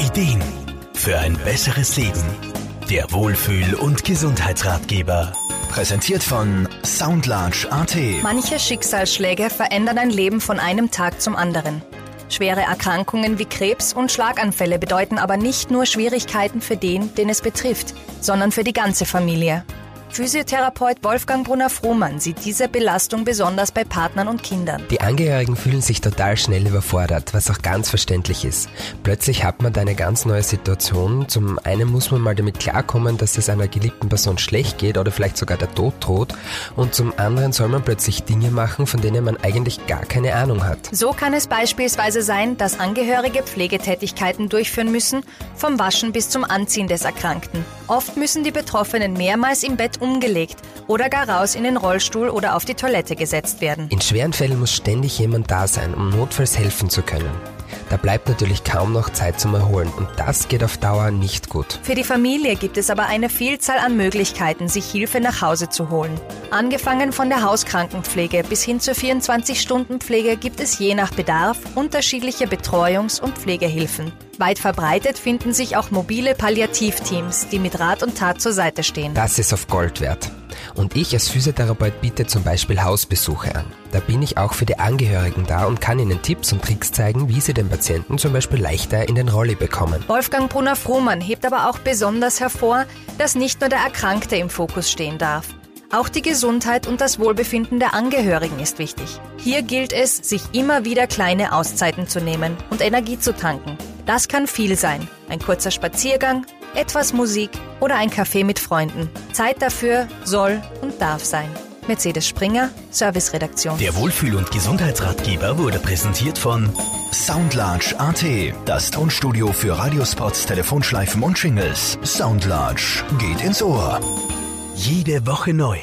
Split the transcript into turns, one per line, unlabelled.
Ideen für ein besseres Leben. Der Wohlfühl- und Gesundheitsratgeber. Präsentiert von Soundlarge AT.
Manche Schicksalsschläge verändern ein Leben von einem Tag zum anderen. Schwere Erkrankungen wie Krebs und Schlaganfälle bedeuten aber nicht nur Schwierigkeiten für den, den es betrifft, sondern für die ganze Familie. Physiotherapeut Wolfgang Brunner-Frohmann sieht diese Belastung besonders bei Partnern und Kindern.
Die Angehörigen fühlen sich total schnell überfordert, was auch ganz verständlich ist. Plötzlich hat man da eine ganz neue Situation. Zum einen muss man mal damit klarkommen, dass es einer geliebten Person schlecht geht oder vielleicht sogar der Tod droht. Und zum anderen soll man plötzlich Dinge machen, von denen man eigentlich gar keine Ahnung hat.
So kann es beispielsweise sein, dass Angehörige Pflegetätigkeiten durchführen müssen, vom Waschen bis zum Anziehen des Erkrankten. Oft müssen die Betroffenen mehrmals im Bett umgelegt oder gar raus in den Rollstuhl oder auf die Toilette gesetzt werden.
In schweren Fällen muss ständig jemand da sein, um notfalls helfen zu können. Da bleibt natürlich kaum noch Zeit zum Erholen und das geht auf Dauer nicht gut.
Für die Familie gibt es aber eine Vielzahl an Möglichkeiten, sich Hilfe nach Hause zu holen. Angefangen von der Hauskrankenpflege bis hin zur 24-Stunden-Pflege gibt es je nach Bedarf unterschiedliche Betreuungs- und Pflegehilfen. Weit verbreitet finden sich auch mobile Palliativteams, die mit Rat und Tat zur Seite stehen.
Das ist auf Gold wert. Und ich als Physiotherapeut biete zum Beispiel Hausbesuche an. Da bin ich auch für die Angehörigen da und kann ihnen Tipps und Tricks zeigen, wie sie den Patienten zum Beispiel leichter in den Rolli bekommen.
Wolfgang Brunner-Frohmann hebt aber auch besonders hervor, dass nicht nur der Erkrankte im Fokus stehen darf. Auch die Gesundheit und das Wohlbefinden der Angehörigen ist wichtig. Hier gilt es, sich immer wieder kleine Auszeiten zu nehmen und Energie zu tanken. Das kann viel sein. Ein kurzer Spaziergang, etwas Musik oder ein Kaffee mit Freunden. Zeit dafür soll und darf sein. Mercedes Springer, Serviceredaktion.
Der Wohlfühl- und Gesundheitsratgeber wurde präsentiert von Soundlarge AT. Das Tonstudio für Radiospots, Telefonschleifen und Shingles. Soundlarge geht ins Ohr. Jede Woche neu.